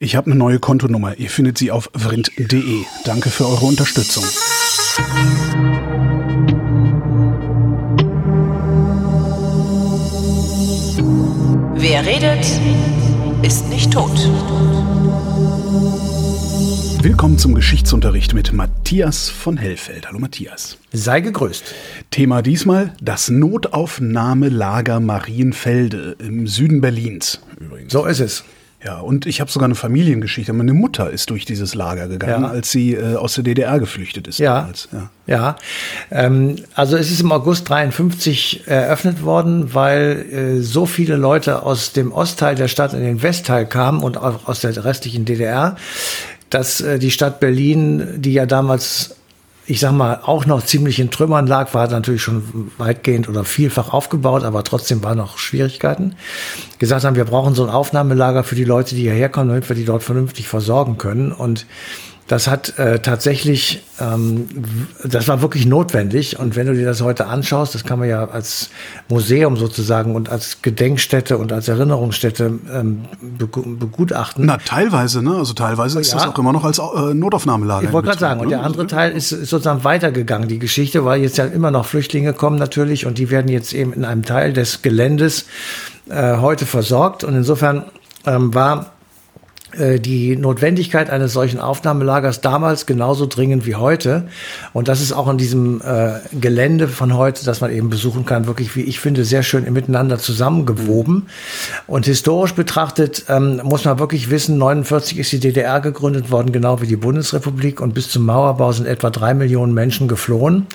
Ich habe eine neue Kontonummer. Ihr findet sie auf vrind.de. Danke für eure Unterstützung. Wer redet, ist nicht tot. Willkommen zum Geschichtsunterricht mit Matthias von Hellfeld. Hallo Matthias. Sei gegrüßt. Thema diesmal das Notaufnahmelager Marienfelde im Süden Berlins. Übrigens. So ist es. Ja, und ich habe sogar eine Familiengeschichte. Meine Mutter ist durch dieses Lager gegangen, ja. als sie äh, aus der DDR geflüchtet ist. Ja, damals. ja. ja. Ähm, also es ist im August 53 eröffnet worden, weil äh, so viele Leute aus dem Ostteil der Stadt in den Westteil kamen und auch aus der restlichen DDR, dass äh, die Stadt Berlin, die ja damals ich sag mal, auch noch ziemlich in Trümmern lag, war natürlich schon weitgehend oder vielfach aufgebaut, aber trotzdem waren noch Schwierigkeiten. Gesagt haben, wir brauchen so ein Aufnahmelager für die Leute, die hierher kommen, damit wir die dort vernünftig versorgen können. Und das hat äh, tatsächlich, ähm, das war wirklich notwendig. Und wenn du dir das heute anschaust, das kann man ja als Museum sozusagen und als Gedenkstätte und als Erinnerungsstätte ähm, begutachten. Na, teilweise, ne? Also teilweise ist ja. das auch immer noch als äh, Notaufnahmelager. Ich wollte gerade sagen, ne? und der andere Teil ist, ist sozusagen weitergegangen, die Geschichte, weil jetzt ja immer noch Flüchtlinge kommen natürlich und die werden jetzt eben in einem Teil des Geländes äh, heute versorgt. Und insofern ähm, war die Notwendigkeit eines solchen Aufnahmelagers damals genauso dringend wie heute. Und das ist auch in diesem äh, Gelände von heute, das man eben besuchen kann, wirklich, wie ich finde, sehr schön miteinander zusammengewoben. Und historisch betrachtet ähm, muss man wirklich wissen, 49 ist die DDR gegründet worden, genau wie die Bundesrepublik. Und bis zum Mauerbau sind etwa drei Millionen Menschen geflohen.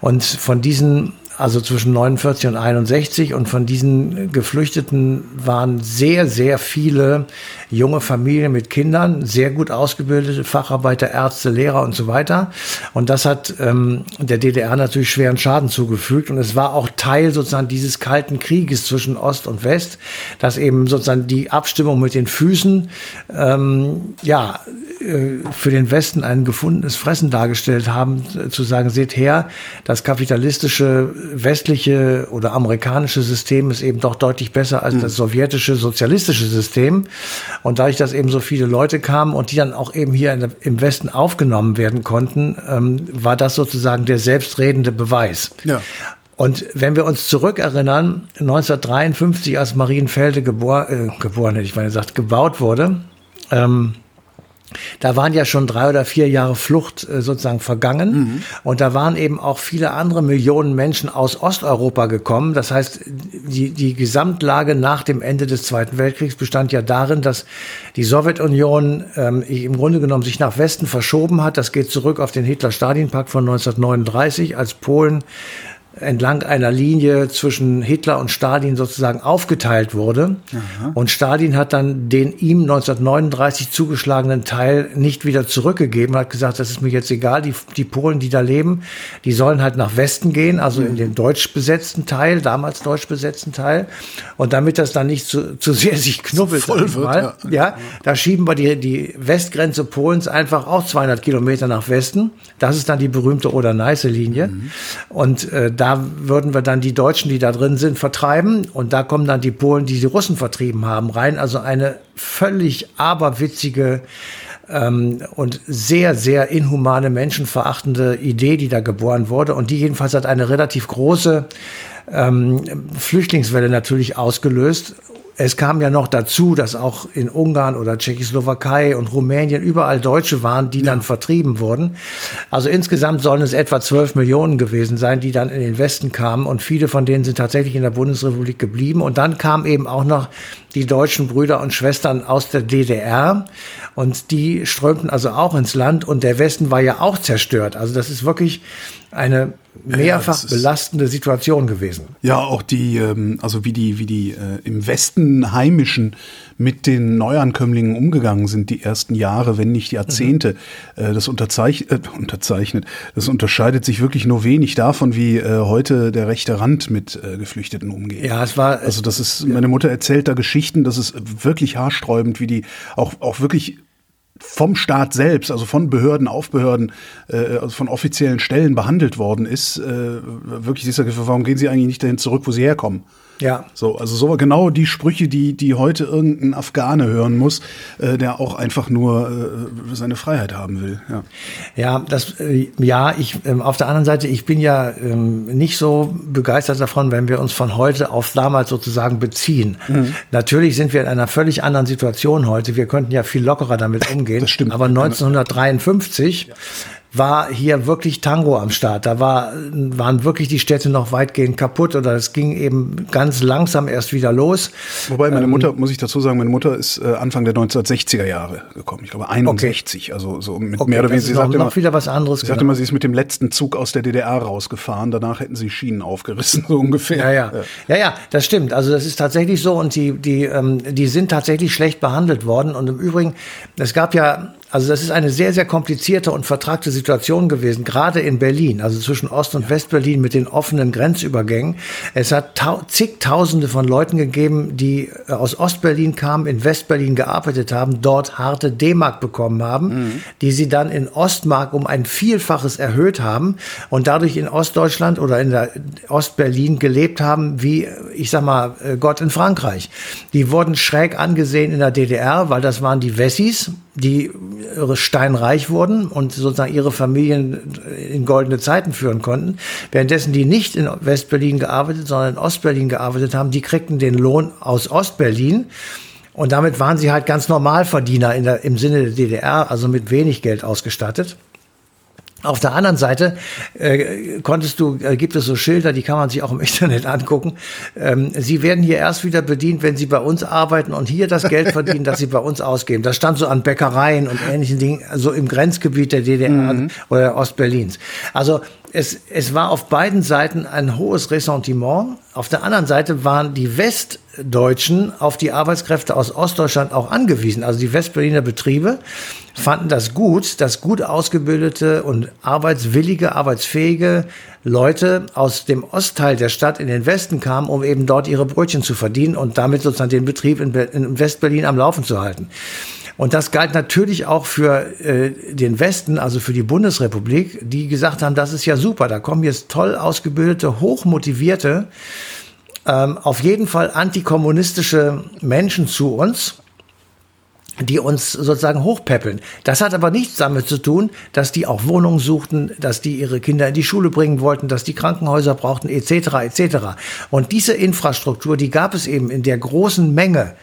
Und von diesen also zwischen 49 und 61. Und von diesen Geflüchteten waren sehr, sehr viele junge Familien mit Kindern, sehr gut ausgebildete Facharbeiter, Ärzte, Lehrer und so weiter. Und das hat ähm, der DDR natürlich schweren Schaden zugefügt. Und es war auch Teil sozusagen dieses kalten Krieges zwischen Ost und West, dass eben sozusagen die Abstimmung mit den Füßen, ähm, ja, äh, für den Westen ein gefundenes Fressen dargestellt haben, zu sagen, seht her, das kapitalistische westliche oder amerikanische System ist eben doch deutlich besser als mhm. das sowjetische sozialistische System. Und dadurch, dass eben so viele Leute kamen und die dann auch eben hier der, im Westen aufgenommen werden konnten, ähm, war das sozusagen der selbstredende Beweis. Ja. Und wenn wir uns zurückerinnern, 1953, als Marienfelde gebor äh, geboren, hätte ich mal gesagt, gebaut wurde, ähm, da waren ja schon drei oder vier Jahre Flucht äh, sozusagen vergangen. Mhm. Und da waren eben auch viele andere Millionen Menschen aus Osteuropa gekommen. Das heißt, die, die Gesamtlage nach dem Ende des Zweiten Weltkriegs bestand ja darin, dass die Sowjetunion ähm, im Grunde genommen sich nach Westen verschoben hat. Das geht zurück auf den Hitler-Stalin-Pakt von 1939, als Polen entlang einer Linie zwischen Hitler und Stalin sozusagen aufgeteilt wurde. Aha. Und Stalin hat dann den ihm 1939 zugeschlagenen Teil nicht wieder zurückgegeben, hat gesagt, das ist mir jetzt egal, die, die Polen, die da leben, die sollen halt nach Westen gehen, also in den deutsch besetzten Teil, damals deutsch besetzten Teil. Und damit das dann nicht zu, zu sehr sich knubbelt, wird, mal, ja. ja, da schieben wir die, die Westgrenze Polens einfach auch 200 Kilometer nach Westen. Das ist dann die berühmte Oder-Neiße-Linie. Mhm. Und äh, da würden wir dann die Deutschen, die da drin sind, vertreiben. Und da kommen dann die Polen, die die Russen vertrieben haben, rein. Also eine völlig aberwitzige ähm, und sehr, sehr inhumane, menschenverachtende Idee, die da geboren wurde. Und die jedenfalls hat eine relativ große ähm, Flüchtlingswelle natürlich ausgelöst. Es kam ja noch dazu, dass auch in Ungarn oder Tschechoslowakei und Rumänien überall Deutsche waren, die ja. dann vertrieben wurden. Also insgesamt sollen es etwa 12 Millionen gewesen sein, die dann in den Westen kamen und viele von denen sind tatsächlich in der Bundesrepublik geblieben. Und dann kamen eben auch noch die deutschen Brüder und Schwestern aus der DDR und die strömten also auch ins Land und der Westen war ja auch zerstört. Also das ist wirklich eine mehrfach ja, belastende Situation gewesen. Ja, auch die, ähm, also wie die, wie die äh, im Westen Heimischen mit den Neuankömmlingen umgegangen sind, die ersten Jahre, wenn nicht Jahrzehnte, mhm. äh, das unterzeich äh, unterzeichnet. Das unterscheidet sich wirklich nur wenig davon, wie äh, heute der rechte Rand mit äh, Geflüchteten umgeht. Ja, es war. Also das ist, meine Mutter erzählt da Geschichten, das ist wirklich haarsträubend, wie die auch, auch wirklich vom Staat selbst, also von Behörden auf Behörden, äh, also von offiziellen Stellen behandelt worden ist, äh, wirklich dieser Gefühl, warum gehen Sie eigentlich nicht dahin zurück, wo Sie herkommen? Ja. So, also so genau die Sprüche, die, die heute irgendein Afghane hören muss, äh, der auch einfach nur äh, seine Freiheit haben will. Ja, ja das, äh, ja, ich, ähm, auf der anderen Seite, ich bin ja ähm, nicht so begeistert davon, wenn wir uns von heute auf damals sozusagen beziehen. Mhm. Natürlich sind wir in einer völlig anderen Situation heute. Wir könnten ja viel lockerer damit umgehen. Das stimmt. Aber 1953 ja war hier wirklich Tango am Start. Da war, waren wirklich die Städte noch weitgehend kaputt oder es ging eben ganz langsam erst wieder los. Wobei meine ähm, Mutter, muss ich dazu sagen, meine Mutter ist äh, Anfang der 1960er Jahre gekommen. Ich glaube 61, okay. also so mit okay, mehr oder weniger. Sie sagte noch immer, wieder was anderes. Sie sagte immer, sie ist mit dem letzten Zug aus der DDR rausgefahren. Danach hätten sie Schienen aufgerissen, so ungefähr. Ja, ja, ja, ja, ja das stimmt. Also das ist tatsächlich so und die, die, ähm, die sind tatsächlich schlecht behandelt worden. Und im Übrigen, es gab ja also das ist eine sehr, sehr komplizierte und vertragte Situation gewesen, gerade in Berlin, also zwischen Ost- und Westberlin mit den offenen Grenzübergängen. Es hat zigtausende von Leuten gegeben, die äh, aus Ostberlin kamen, in Westberlin gearbeitet haben, dort harte D-Mark bekommen haben, mhm. die sie dann in Ostmark um ein Vielfaches erhöht haben und dadurch in Ostdeutschland oder in der Ostberlin gelebt haben, wie, ich sag mal, äh, Gott in Frankreich. Die wurden schräg angesehen in der DDR, weil das waren die Wessis, die steinreich wurden und sozusagen ihre Familien in goldene Zeiten führen konnten. Währenddessen die nicht in Westberlin gearbeitet, sondern in Ostberlin gearbeitet haben, die kriegten den Lohn aus Ostberlin. Und damit waren sie halt ganz Normalverdiener der, im Sinne der DDR, also mit wenig Geld ausgestattet. Auf der anderen Seite äh, konntest du, äh, gibt es so Schilder, die kann man sich auch im Internet angucken. Ähm, sie werden hier erst wieder bedient, wenn sie bei uns arbeiten und hier das Geld verdienen, das sie bei uns ausgeben. Das stand so an Bäckereien und ähnlichen Dingen, so im Grenzgebiet der DDR mhm. oder Ostberlins. Also es, es war auf beiden Seiten ein hohes Ressentiment. Auf der anderen Seite waren die Westdeutschen auf die Arbeitskräfte aus Ostdeutschland auch angewiesen. Also die Westberliner Betriebe fanden das gut, dass gut ausgebildete und arbeitswillige, arbeitsfähige Leute aus dem Ostteil der Stadt in den Westen kamen, um eben dort ihre Brötchen zu verdienen und damit sozusagen den Betrieb in, in Westberlin am Laufen zu halten. Und das galt natürlich auch für äh, den Westen, also für die Bundesrepublik, die gesagt haben, das ist ja super, da kommen jetzt toll ausgebildete, hochmotivierte, ähm, auf jeden Fall antikommunistische Menschen zu uns die uns sozusagen hochpäppeln. Das hat aber nichts damit zu tun, dass die auch Wohnungen suchten, dass die ihre Kinder in die Schule bringen wollten, dass die Krankenhäuser brauchten, etc., etc. Und diese Infrastruktur, die gab es eben in der großen Menge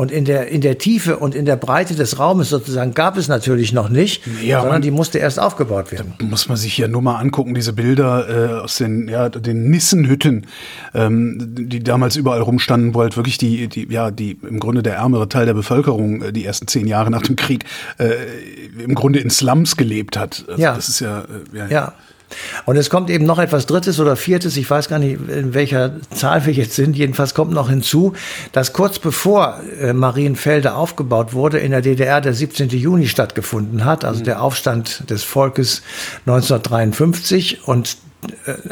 und in der, in der Tiefe und in der Breite des Raumes sozusagen gab es natürlich noch nicht, ja, sondern die musste erst aufgebaut werden. Muss man sich hier nur mal angucken, diese Bilder äh, aus den, ja, den Nissenhütten, ähm, die damals überall rumstanden, wo halt wirklich die, die, ja, die im Grunde der ärmere Teil der Bevölkerung äh, die ersten zehn Jahre nach dem Krieg äh, im Grunde in Slums gelebt hat. Also ja. Das ist ja, äh, ja. ja. Und es kommt eben noch etwas Drittes oder Viertes, ich weiß gar nicht, in welcher Zahl wir jetzt sind. Jedenfalls kommt noch hinzu, dass kurz bevor äh, Marienfelde aufgebaut wurde, in der DDR der 17. Juni stattgefunden hat, also mhm. der Aufstand des Volkes 1953. Und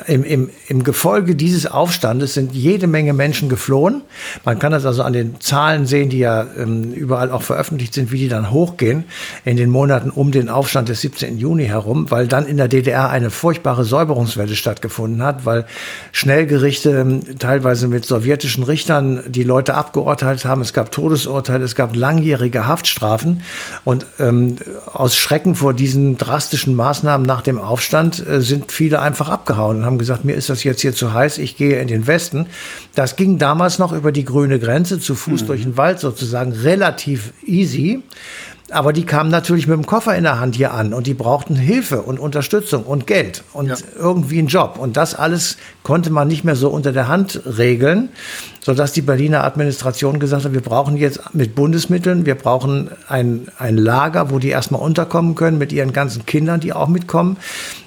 im, im, im Gefolge dieses Aufstandes sind jede Menge Menschen geflohen. Man kann das also an den Zahlen sehen, die ja ähm, überall auch veröffentlicht sind, wie die dann hochgehen in den Monaten um den Aufstand des 17. Juni herum, weil dann in der DDR eine furchtbare Säuberungswelle stattgefunden hat, weil Schnellgerichte ähm, teilweise mit sowjetischen Richtern die Leute abgeurteilt haben. Es gab Todesurteile, es gab langjährige Haftstrafen und ähm, aus Schrecken vor diesen drastischen Maßnahmen nach dem Aufstand äh, sind viele einfach abgehauen und haben gesagt, mir ist das jetzt hier zu heiß, ich gehe in den Westen. Das ging damals noch über die grüne Grenze, zu Fuß mhm. durch den Wald sozusagen, relativ easy. Aber die kamen natürlich mit dem Koffer in der Hand hier an und die brauchten Hilfe und Unterstützung und Geld und ja. irgendwie einen Job. Und das alles konnte man nicht mehr so unter der Hand regeln, sodass die Berliner Administration gesagt hat, wir brauchen jetzt mit Bundesmitteln, wir brauchen ein, ein Lager, wo die erstmal unterkommen können mit ihren ganzen Kindern, die auch mitkommen.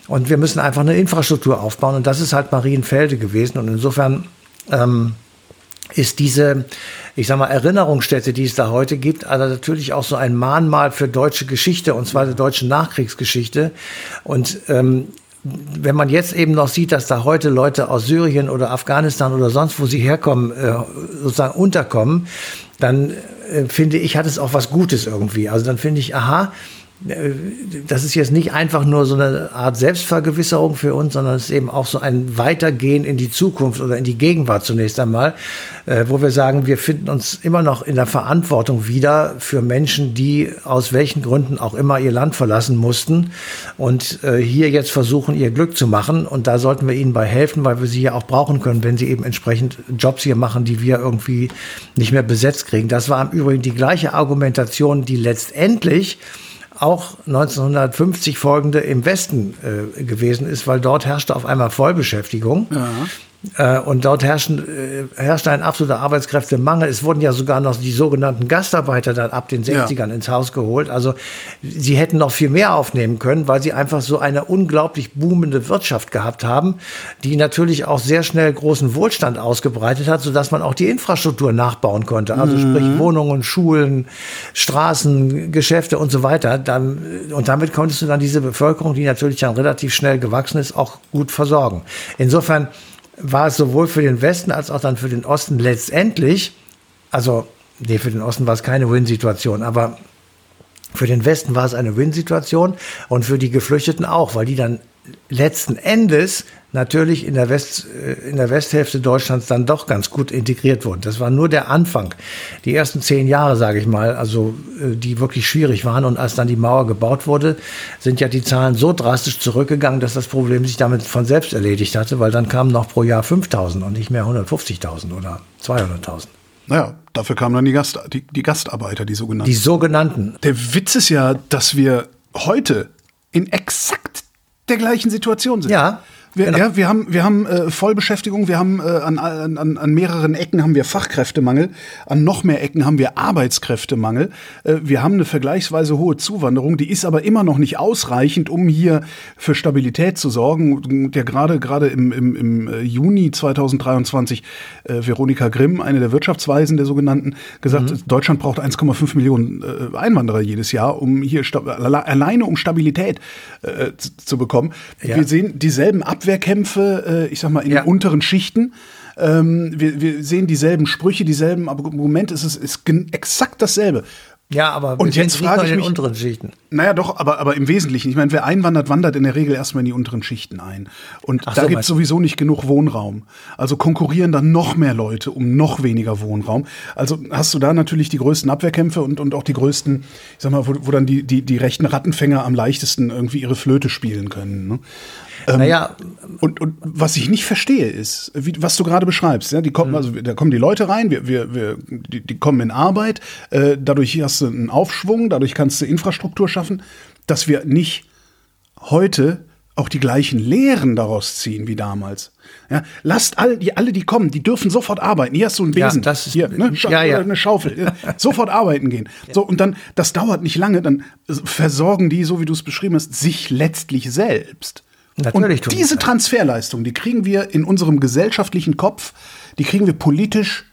Und wir müssen einfach eine Infrastruktur aufbauen. Und das ist halt Marienfelde gewesen. Und insofern ähm, ist diese, ich sag mal, Erinnerungsstätte, die es da heute gibt, also natürlich auch so ein Mahnmal für deutsche Geschichte, und zwar der deutschen Nachkriegsgeschichte. Und ähm, wenn man jetzt eben noch sieht, dass da heute Leute aus Syrien oder Afghanistan oder sonst wo sie herkommen, äh, sozusagen unterkommen, dann äh, finde ich, hat es auch was Gutes irgendwie. Also dann finde ich, aha, das ist jetzt nicht einfach nur so eine Art Selbstvergewisserung für uns, sondern es ist eben auch so ein Weitergehen in die Zukunft oder in die Gegenwart zunächst einmal, äh, wo wir sagen, wir finden uns immer noch in der Verantwortung wieder für Menschen, die aus welchen Gründen auch immer ihr Land verlassen mussten und äh, hier jetzt versuchen, ihr Glück zu machen. Und da sollten wir ihnen bei helfen, weil wir sie ja auch brauchen können, wenn sie eben entsprechend Jobs hier machen, die wir irgendwie nicht mehr besetzt kriegen. Das war im Übrigen die gleiche Argumentation, die letztendlich auch 1950 folgende im Westen äh, gewesen ist, weil dort herrschte auf einmal Vollbeschäftigung. Ja. Äh, und dort herrschen, äh, herrschte ein absoluter Arbeitskräftemangel. Es wurden ja sogar noch die sogenannten Gastarbeiter dann ab den 60ern ja. ins Haus geholt. Also sie hätten noch viel mehr aufnehmen können, weil sie einfach so eine unglaublich boomende Wirtschaft gehabt haben, die natürlich auch sehr schnell großen Wohlstand ausgebreitet hat, sodass man auch die Infrastruktur nachbauen konnte. Also mhm. sprich Wohnungen, Schulen, Straßen, Geschäfte und so weiter. Dann, und damit konntest du dann diese Bevölkerung, die natürlich dann relativ schnell gewachsen ist, auch gut versorgen. Insofern war es sowohl für den Westen als auch dann für den Osten letztendlich, also nee, für den Osten war es keine Win-Situation, aber für den Westen war es eine Win-Situation und für die Geflüchteten auch, weil die dann letzten Endes natürlich in der, West, äh, in der Westhälfte Deutschlands dann doch ganz gut integriert wurden. Das war nur der Anfang. Die ersten zehn Jahre, sage ich mal, also äh, die wirklich schwierig waren. Und als dann die Mauer gebaut wurde, sind ja die Zahlen so drastisch zurückgegangen, dass das Problem sich damit von selbst erledigt hatte, weil dann kamen noch pro Jahr 5000 und nicht mehr 150.000 oder 200.000. Naja, dafür kamen dann die, Gast, die, die Gastarbeiter, die sogenannten. Die sogenannten. Der Witz ist ja, dass wir heute in exakt der gleichen Situation sind. Ja. Wir, genau. ja, wir haben, wir haben äh, Vollbeschäftigung, wir haben äh, an, an, an mehreren Ecken haben wir Fachkräftemangel, an noch mehr Ecken haben wir Arbeitskräftemangel. Äh, wir haben eine vergleichsweise hohe Zuwanderung, die ist aber immer noch nicht ausreichend, um hier für Stabilität zu sorgen. Der gerade gerade im, im, im äh, Juni 2023 äh, Veronika Grimm, eine der Wirtschaftsweisen der sogenannten, gesagt, mhm. Deutschland braucht 1,5 Millionen äh, Einwanderer jedes Jahr, um hier alleine um Stabilität äh, zu, zu bekommen. Ja. Wir sehen dieselben Ab Abwehrkämpfe, äh, ich sag mal, in ja. den unteren Schichten. Ähm, wir, wir sehen dieselben Sprüche, dieselben Argumente, es ist, ist exakt dasselbe. Ja, aber und jetzt frage ich mich, unteren Schichten. Naja, doch, aber, aber im Wesentlichen. Ich meine, wer einwandert, wandert in der Regel erstmal in die unteren Schichten ein. Und Ach da so, gibt es sowieso nicht genug Wohnraum. Also konkurrieren dann noch mehr Leute um noch weniger Wohnraum. Also hast du da natürlich die größten Abwehrkämpfe und, und auch die größten, ich sag mal, wo, wo dann die, die, die rechten Rattenfänger am leichtesten irgendwie ihre Flöte spielen können. Ne? Ähm, naja. Und, und was ich nicht verstehe ist, wie, was du gerade beschreibst, ja, die kommen, mhm. also da kommen die Leute rein, wir, wir, wir, die, die kommen in Arbeit, äh, dadurch hast du einen Aufschwung, dadurch kannst du Infrastruktur schaffen, dass wir nicht heute auch die gleichen Lehren daraus ziehen wie damals. Ja, lasst alle die, alle, die kommen, die dürfen sofort arbeiten. Hier hast du ein Besen, ja, das ist, hier, ne, Scha ja, ja. eine Schaufel. sofort arbeiten gehen. So, und dann, das dauert nicht lange, dann versorgen die, so wie du es beschrieben hast, sich letztlich selbst. Natürlich und diese Transferleistung, die kriegen wir in unserem gesellschaftlichen Kopf, die kriegen wir politisch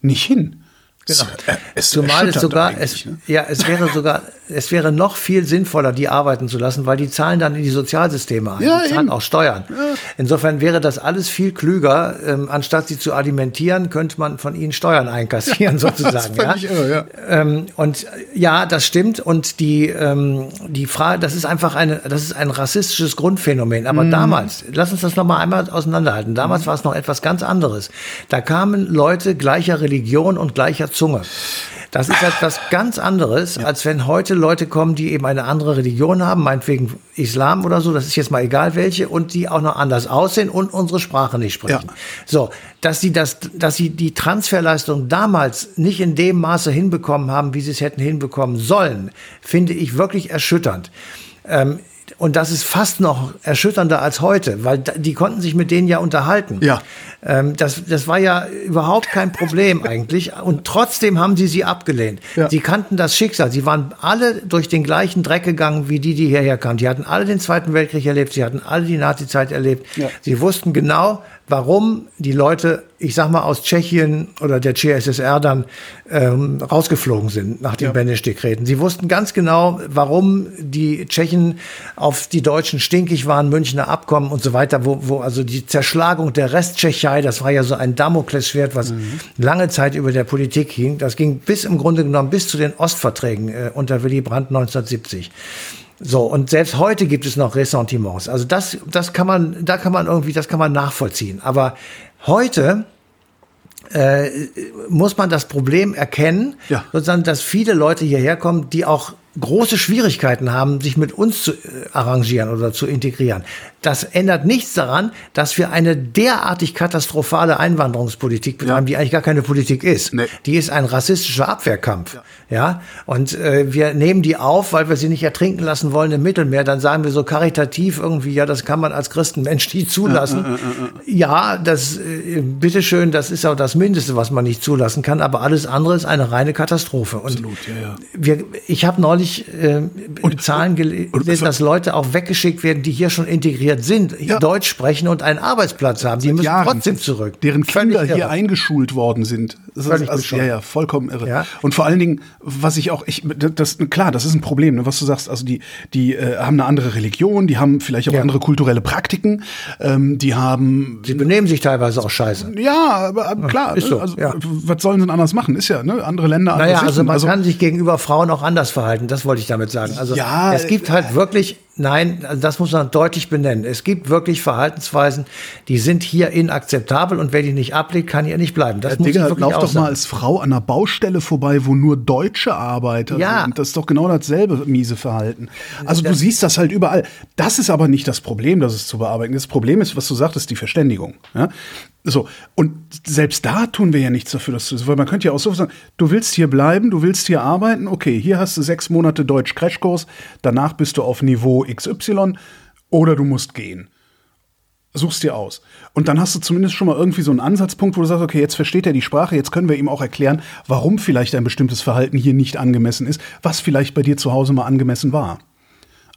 nicht hin. Genau. Es, Zumal es sogar, es, ne? ja, es wäre sogar, es wäre noch viel sinnvoller, die arbeiten zu lassen, weil die zahlen dann in die Sozialsysteme ein. Ja, die zahlen eben. auch Steuern. Ja. Insofern wäre das alles viel klüger. Ähm, anstatt sie zu alimentieren, könnte man von ihnen Steuern einkassieren, sozusagen. ja? Irre, ja. Ähm, und ja, das stimmt. Und die, ähm, die Frage, das ist einfach eine, das ist ein rassistisches Grundphänomen. Aber mhm. damals, lass uns das nochmal einmal auseinanderhalten. Damals mhm. war es noch etwas ganz anderes. Da kamen Leute gleicher Religion und gleicher Zunge. Das ist etwas ganz anderes, ja. als wenn heute Leute kommen, die eben eine andere Religion haben, meinetwegen Islam oder so, das ist jetzt mal egal welche, und die auch noch anders aussehen und unsere Sprache nicht sprechen. Ja. So, dass sie das, dass sie die Transferleistung damals nicht in dem Maße hinbekommen haben, wie sie es hätten hinbekommen sollen, finde ich wirklich erschütternd. Ähm, und das ist fast noch erschütternder als heute, weil die konnten sich mit denen ja unterhalten. Ja. Ähm, das, das war ja überhaupt kein Problem eigentlich. Und trotzdem haben sie sie abgelehnt. Ja. Sie kannten das Schicksal. Sie waren alle durch den gleichen Dreck gegangen wie die, die hierher kamen. Die hatten alle den Zweiten Weltkrieg erlebt. Sie hatten alle die Nazizeit erlebt. Ja. Sie wussten genau, warum die Leute, ich sag mal, aus Tschechien oder der CSSR dann ähm, rausgeflogen sind nach den ja. Benesch-Dekreten. Sie wussten ganz genau, warum die Tschechen auf die Deutschen stinkig waren, Münchner Abkommen und so weiter, wo, wo also die Zerschlagung der Resttschechei Tschechei, das war ja so ein Damoklesschwert, was mhm. lange Zeit über der Politik hing. Das ging bis im Grunde genommen bis zu den Ostverträgen äh, unter Willy Brandt 1970. So, und selbst heute gibt es noch Ressentiments. Also das, das kann man, da kann man irgendwie, das kann man nachvollziehen. Aber heute äh, muss man das Problem erkennen, ja. sozusagen, dass viele Leute hierher kommen, die auch große Schwierigkeiten haben, sich mit uns zu äh, arrangieren oder zu integrieren. Das ändert nichts daran, dass wir eine derartig katastrophale Einwanderungspolitik betreiben, ja. die eigentlich gar keine Politik ist. Nee. Die ist ein rassistischer Abwehrkampf. Ja, ja? und äh, wir nehmen die auf, weil wir sie nicht ertrinken lassen wollen im Mittelmeer. Dann sagen wir so karitativ irgendwie, ja, das kann man als Christenmensch nicht zulassen. Äh, äh, äh, ja, das, äh, bitteschön, das ist auch das Mindeste, was man nicht zulassen kann. Aber alles andere ist eine reine Katastrophe. Und Absolut, ja, ja. Wir, ich habe neulich äh, und, Zahlen gelesen, dass Leute auch weggeschickt werden, die hier schon integriert integriert sind, ja. Deutsch sprechen und einen Arbeitsplatz haben. Die müssen Jahren, trotzdem zurück. Deren Kinder hier eingeschult worden sind. Das ist, also, ja, ja, vollkommen irre. Ja? Und vor allen Dingen, was ich auch, ich, das, klar, das ist ein Problem, ne, was du sagst. Also die, die äh, haben eine andere Religion, die haben vielleicht auch ja. andere kulturelle Praktiken, ähm, die haben. Sie benehmen sich teilweise auch scheiße. Ja, aber klar. Ist so, also. Was sollen sie denn anders machen? Ist ja, ne, andere Länder. Naja, also man also, kann sich gegenüber Frauen auch anders verhalten. Das wollte ich damit sagen. Also ja, es gibt halt wirklich Nein, also das muss man deutlich benennen. Es gibt wirklich Verhaltensweisen, die sind hier inakzeptabel und wer die nicht ablegt, kann hier nicht bleiben. Das ja, muss Digga, ich wirklich lauf doch mal als Frau an einer Baustelle vorbei, wo nur deutsche Arbeiter ja. sind. Das ist doch genau dasselbe miese Verhalten. Also das du siehst das halt überall. Das ist aber nicht das Problem, das es zu bearbeiten. Das Problem ist, was du sagtest, die Verständigung. Ja? So, und selbst da tun wir ja nichts dafür, dass du, weil man könnte ja auch so sagen, du willst hier bleiben, du willst hier arbeiten, okay, hier hast du sechs Monate Deutsch-Crashkurs, danach bist du auf Niveau XY oder du musst gehen. Suchst dir aus. Und dann hast du zumindest schon mal irgendwie so einen Ansatzpunkt, wo du sagst, okay, jetzt versteht er die Sprache, jetzt können wir ihm auch erklären, warum vielleicht ein bestimmtes Verhalten hier nicht angemessen ist, was vielleicht bei dir zu Hause mal angemessen war.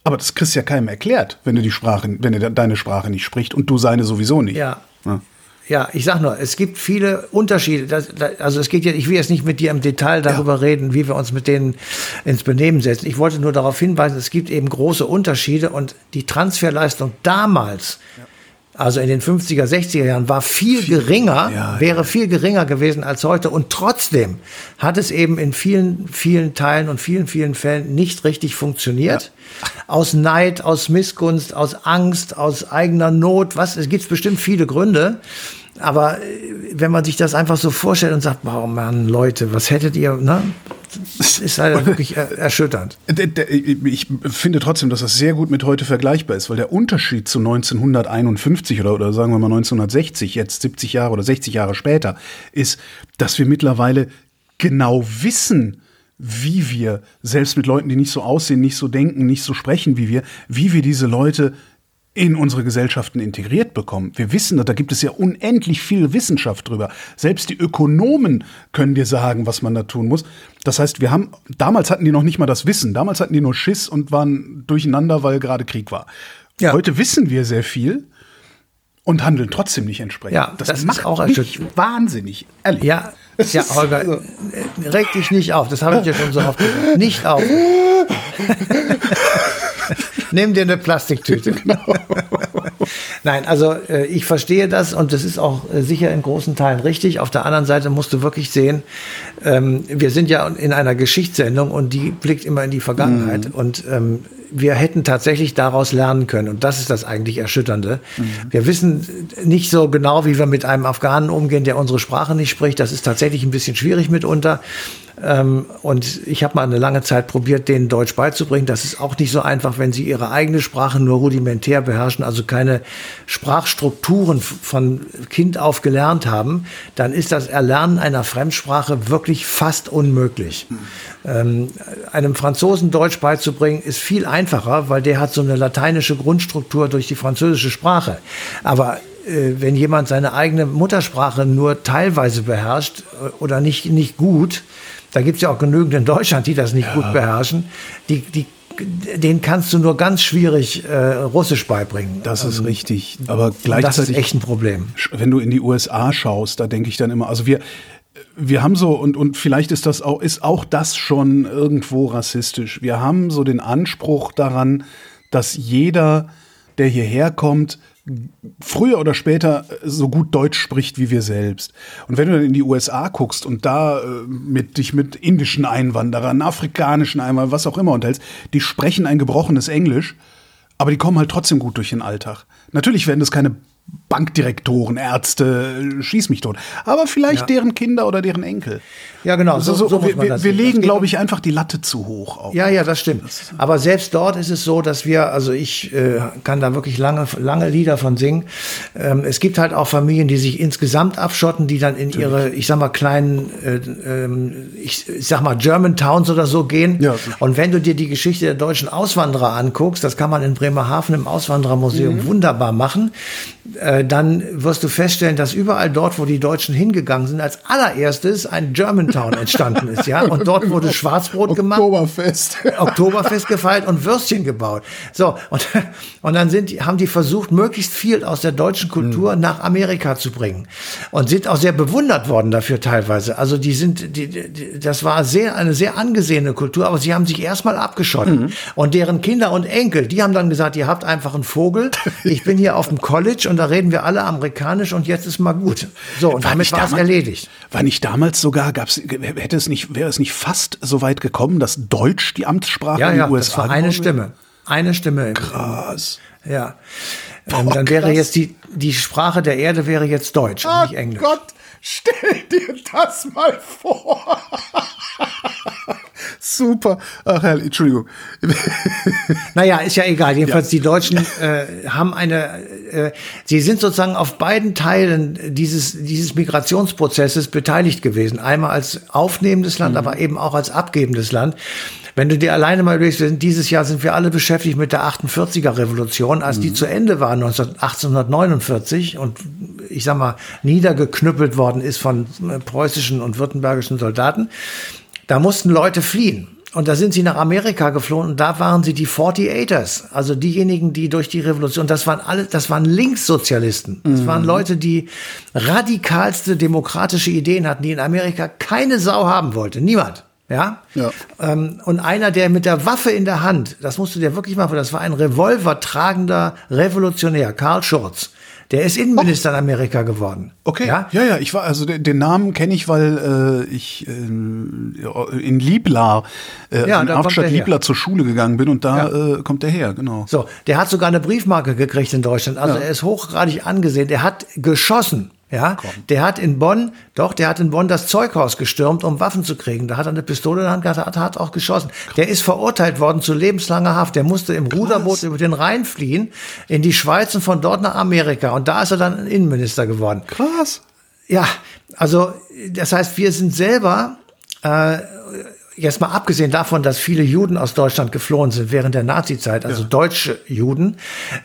Aber das kriegst ja keinem erklärt, wenn du die Sprache, wenn er deine Sprache nicht spricht und du seine sowieso nicht. Ja. ja. Ja, ich sag nur, es gibt viele Unterschiede. Das, das, also es geht ja, ich will jetzt nicht mit dir im Detail darüber ja. reden, wie wir uns mit denen ins Benehmen setzen. Ich wollte nur darauf hinweisen, es gibt eben große Unterschiede und die Transferleistung damals ja also in den 50er, 60er Jahren, war viel, viel geringer, ja, wäre ja. viel geringer gewesen als heute. Und trotzdem hat es eben in vielen, vielen Teilen und vielen, vielen Fällen nicht richtig funktioniert. Ja. Aus Neid, aus Missgunst, aus Angst, aus eigener Not, was, es gibt bestimmt viele Gründe. Aber äh, wenn man sich das einfach so vorstellt und sagt, oh Mann, Leute, was hättet ihr, ne? Das ist halt wirklich erschütternd. Ich finde trotzdem, dass das sehr gut mit heute vergleichbar ist, weil der Unterschied zu 1951 oder, oder sagen wir mal 1960, jetzt 70 Jahre oder 60 Jahre später, ist, dass wir mittlerweile genau wissen, wie wir, selbst mit Leuten, die nicht so aussehen, nicht so denken, nicht so sprechen wie wir, wie wir diese Leute in unsere Gesellschaften integriert bekommen. Wir wissen, da gibt es ja unendlich viel Wissenschaft drüber. Selbst die Ökonomen können dir sagen, was man da tun muss. Das heißt, wir haben, damals hatten die noch nicht mal das Wissen. Damals hatten die nur Schiss und waren durcheinander, weil gerade Krieg war. Ja. Heute wissen wir sehr viel und handeln trotzdem nicht entsprechend. Ja, das, das macht auch mich wahnsinnig. Ehrlich. Ja, ja, Holger, also, reg dich nicht auf. Das habe ich dir schon so oft gesagt. Nicht auf. Nimm dir eine Plastiktüte. Genau. Nein, also äh, ich verstehe das und das ist auch äh, sicher in großen Teilen richtig. Auf der anderen Seite musst du wirklich sehen, ähm, wir sind ja in einer Geschichtssendung und die blickt immer in die Vergangenheit. Mhm. Und ähm, wir hätten tatsächlich daraus lernen können. Und das ist das eigentlich Erschütternde. Mhm. Wir wissen nicht so genau, wie wir mit einem Afghanen umgehen, der unsere Sprache nicht spricht. Das ist tatsächlich ein bisschen schwierig mitunter. Ähm, und ich habe mal eine lange Zeit probiert, denen Deutsch beizubringen. Das ist auch nicht so einfach, wenn sie ihre eigene Sprache nur rudimentär beherrschen, also keine Sprachstrukturen von Kind auf gelernt haben, dann ist das Erlernen einer Fremdsprache wirklich fast unmöglich. Mhm. Ähm, einem Franzosen Deutsch beizubringen ist viel einfacher, weil der hat so eine lateinische Grundstruktur durch die französische Sprache. Aber äh, wenn jemand seine eigene Muttersprache nur teilweise beherrscht äh, oder nicht, nicht gut, da gibt es ja auch genügend in Deutschland, die das nicht ja. gut beherrschen. Die, die, den kannst du nur ganz schwierig äh, Russisch beibringen. Das ist ähm, richtig. Aber gleichzeitig. Das ist echt ein Problem. Wenn du in die USA schaust, da denke ich dann immer, also wir, wir haben so, und, und vielleicht ist das auch, ist auch das schon irgendwo rassistisch. Wir haben so den Anspruch daran, dass jeder, der hierher kommt, früher oder später so gut Deutsch spricht wie wir selbst. Und wenn du dann in die USA guckst und da äh, mit dich mit indischen Einwanderern, afrikanischen Einwanderern, was auch immer unterhältst, die sprechen ein gebrochenes Englisch, aber die kommen halt trotzdem gut durch den Alltag. Natürlich werden das keine Bankdirektoren, Ärzte, schieß mich tot. Aber vielleicht ja. deren Kinder oder deren Enkel. Ja, genau. Also so, so wir, wir, wir legen, glaube ich, einfach die Latte zu hoch. Auf. Ja, ja, das stimmt. Aber selbst dort ist es so, dass wir, also ich äh, kann da wirklich lange, lange Lieder von singen. Ähm, es gibt halt auch Familien, die sich insgesamt abschotten, die dann in Natürlich. ihre, ich sag mal, kleinen, äh, äh, ich, ich sag mal, German Towns oder so gehen. Ja. Und wenn du dir die Geschichte der deutschen Auswanderer anguckst, das kann man in Bremerhaven im Auswanderermuseum mhm. wunderbar machen äh, dann wirst du feststellen, dass überall dort, wo die Deutschen hingegangen sind, als allererstes ein Germantown entstanden ist, ja. Und dort wurde Schwarzbrot gemacht. Oktoberfest. Oktoberfest gefeiert und Würstchen gebaut. So, und, und dann sind, haben die versucht, möglichst viel aus der deutschen Kultur mhm. nach Amerika zu bringen. Und sind auch sehr bewundert worden dafür teilweise. Also die sind, die, die, das war sehr, eine sehr angesehene Kultur, aber sie haben sich erstmal abgeschotten. Mhm. Und deren Kinder und Enkel, die haben dann gesagt, ihr habt einfach einen Vogel. Ich bin hier auf dem College und da reden wir alle amerikanisch und jetzt ist mal gut. So, und war damit war es erledigt. War nicht damals sogar, gab's, hätte es nicht, wäre es nicht fast so weit gekommen, dass Deutsch die Amtssprache ja, in den ja, USA war? eine Stimme. Eine Stimme. Krass. Ja. Ähm, dann wäre krass. jetzt die, die Sprache der Erde wäre jetzt Deutsch, oh nicht Englisch. Gott, stell dir das mal vor. Super. Ach, Herr, Entschuldigung. Naja, ist ja egal. Jedenfalls, ja. die Deutschen äh, haben eine, äh, sie sind sozusagen auf beiden Teilen dieses, dieses Migrationsprozesses beteiligt gewesen. Einmal als aufnehmendes Land, mhm. aber eben auch als abgebendes Land. Wenn du dir alleine mal überlegst, dieses Jahr sind wir alle beschäftigt mit der 48er Revolution, als mhm. die zu Ende war 1849 und ich sag mal niedergeknüppelt worden ist von äh, preußischen und württembergischen Soldaten. Da mussten Leute fliehen. Und da sind sie nach Amerika geflohen und da waren sie die 48ers, also diejenigen, die durch die Revolution, das waren alle, das waren Linkssozialisten. Das mhm. waren Leute, die radikalste demokratische Ideen hatten, die in Amerika keine Sau haben wollte. Niemand. Ja. ja. Ähm, und einer, der mit der Waffe in der Hand, das musst du dir wirklich mal vor, das war ein Revolver tragender Revolutionär, Karl Schurz. Der ist Innenminister oh. in Amerika geworden. Okay. Ja, ja, ja ich war, also den, den Namen kenne ich, weil äh, ich äh, in Lieblar, äh, ja, in Hauptstadt Lieblar zur Schule gegangen bin und da ja. äh, kommt der her, genau. So, der hat sogar eine Briefmarke gekriegt in Deutschland. Also er ist hochgradig angesehen. Der hat geschossen. Ja, Komm. der hat in Bonn, doch, der hat in Bonn das Zeughaus gestürmt, um Waffen zu kriegen. Da hat er eine Pistole in der Hand gehabt, hat, hat auch geschossen. Der ist verurteilt worden zu lebenslanger Haft. Der musste im Krass. Ruderboot über den Rhein fliehen, in die Schweiz und von dort nach Amerika. Und da ist er dann Innenminister geworden. Krass. Ja, also das heißt, wir sind selber äh, jetzt mal abgesehen davon, dass viele Juden aus Deutschland geflohen sind während der Nazizeit, also ja. deutsche Juden,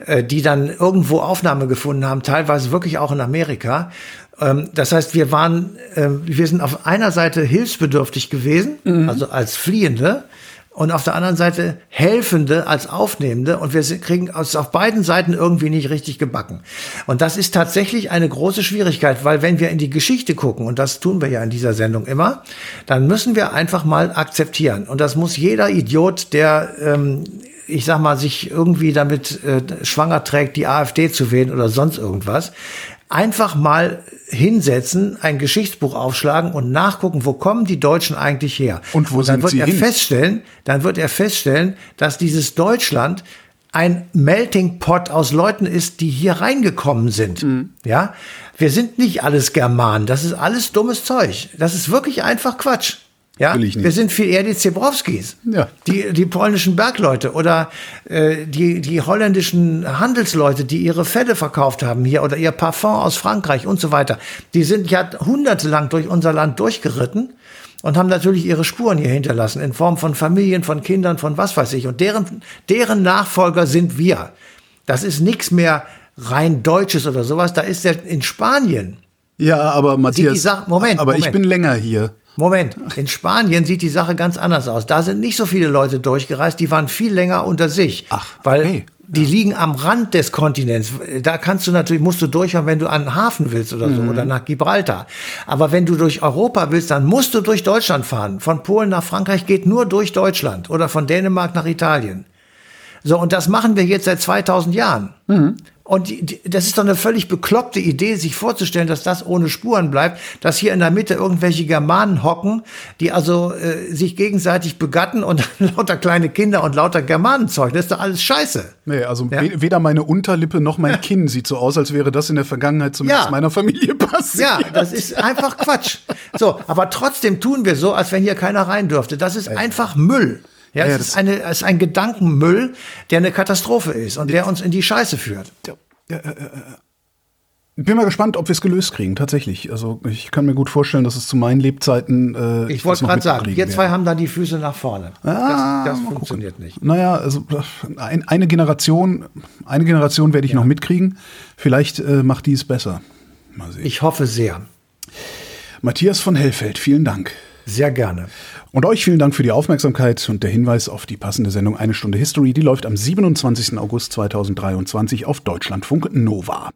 äh, die dann irgendwo Aufnahme gefunden haben, teilweise wirklich auch in Amerika. Ähm, das heißt, wir waren, äh, wir sind auf einer Seite hilfsbedürftig gewesen, mhm. also als Fliehende, und auf der anderen Seite Helfende als Aufnehmende und wir kriegen es auf beiden Seiten irgendwie nicht richtig gebacken. Und das ist tatsächlich eine große Schwierigkeit, weil wenn wir in die Geschichte gucken, und das tun wir ja in dieser Sendung immer, dann müssen wir einfach mal akzeptieren. Und das muss jeder Idiot, der ähm, ich sag mal, sich irgendwie damit äh, schwanger trägt, die AfD zu wählen oder sonst irgendwas, einfach mal hinsetzen, ein Geschichtsbuch aufschlagen und nachgucken, wo kommen die Deutschen eigentlich her. Und wo und dann sind wird sie er hin? feststellen, dann wird er feststellen, dass dieses Deutschland ein Melting Pot aus Leuten ist, die hier reingekommen sind. Mhm. Ja, wir sind nicht alles Germanen. Das ist alles dummes Zeug. Das ist wirklich einfach Quatsch. Ja, wir sind viel eher die Zebrowskis, ja. die, die polnischen Bergleute oder äh, die, die holländischen Handelsleute, die ihre Felle verkauft haben hier oder ihr Parfum aus Frankreich und so weiter. Die sind jahrhundertelang durch unser Land durchgeritten und haben natürlich ihre Spuren hier hinterlassen in Form von Familien, von Kindern, von was weiß ich. Und deren, deren Nachfolger sind wir. Das ist nichts mehr rein Deutsches oder sowas. Da ist der in Spanien. Ja, aber Matthias, Moment, aber Moment. ich bin länger hier. Moment, in Spanien sieht die Sache ganz anders aus. Da sind nicht so viele Leute durchgereist, die waren viel länger unter sich. Ach, weil okay. die liegen am Rand des Kontinents. Da kannst du natürlich, musst du durchfahren, wenn du an den Hafen willst oder so, mhm. oder nach Gibraltar. Aber wenn du durch Europa willst, dann musst du durch Deutschland fahren. Von Polen nach Frankreich geht nur durch Deutschland oder von Dänemark nach Italien. So, und das machen wir jetzt seit 2000 Jahren. Mhm. Und die, die, das ist doch eine völlig bekloppte Idee, sich vorzustellen, dass das ohne Spuren bleibt, dass hier in der Mitte irgendwelche Germanen hocken, die also äh, sich gegenseitig begatten und lauter kleine Kinder und lauter Germanenzeug. Das ist doch alles scheiße. Nee, also ja? weder meine Unterlippe noch mein Kinn sieht so aus, als wäre das in der Vergangenheit zumindest ja. meiner Familie passiert. Ja, das ist einfach Quatsch. So, aber trotzdem tun wir so, als wenn hier keiner rein dürfte. Das ist einfach Müll. Ja, ja, es, ist eine, es ist ein Gedankenmüll, der eine Katastrophe ist und der uns in die Scheiße führt. Ja, ja, ja, ja. Bin mal gespannt, ob wir es gelöst kriegen, tatsächlich. Also ich kann mir gut vorstellen, dass es zu meinen Lebzeiten. Äh, ich wollte gerade sagen, wir zwei haben da die Füße nach vorne. Ah, das, das funktioniert gucken. nicht. Naja, also ein, eine Generation, eine Generation werde ich ja. noch mitkriegen. Vielleicht äh, macht die es besser. Mal sehen. Ich hoffe sehr. Matthias von Hellfeld, vielen Dank. Sehr gerne. Und euch vielen Dank für die Aufmerksamkeit und der Hinweis auf die passende Sendung Eine Stunde History. Die läuft am 27. August 2023 auf Deutschlandfunk Nova.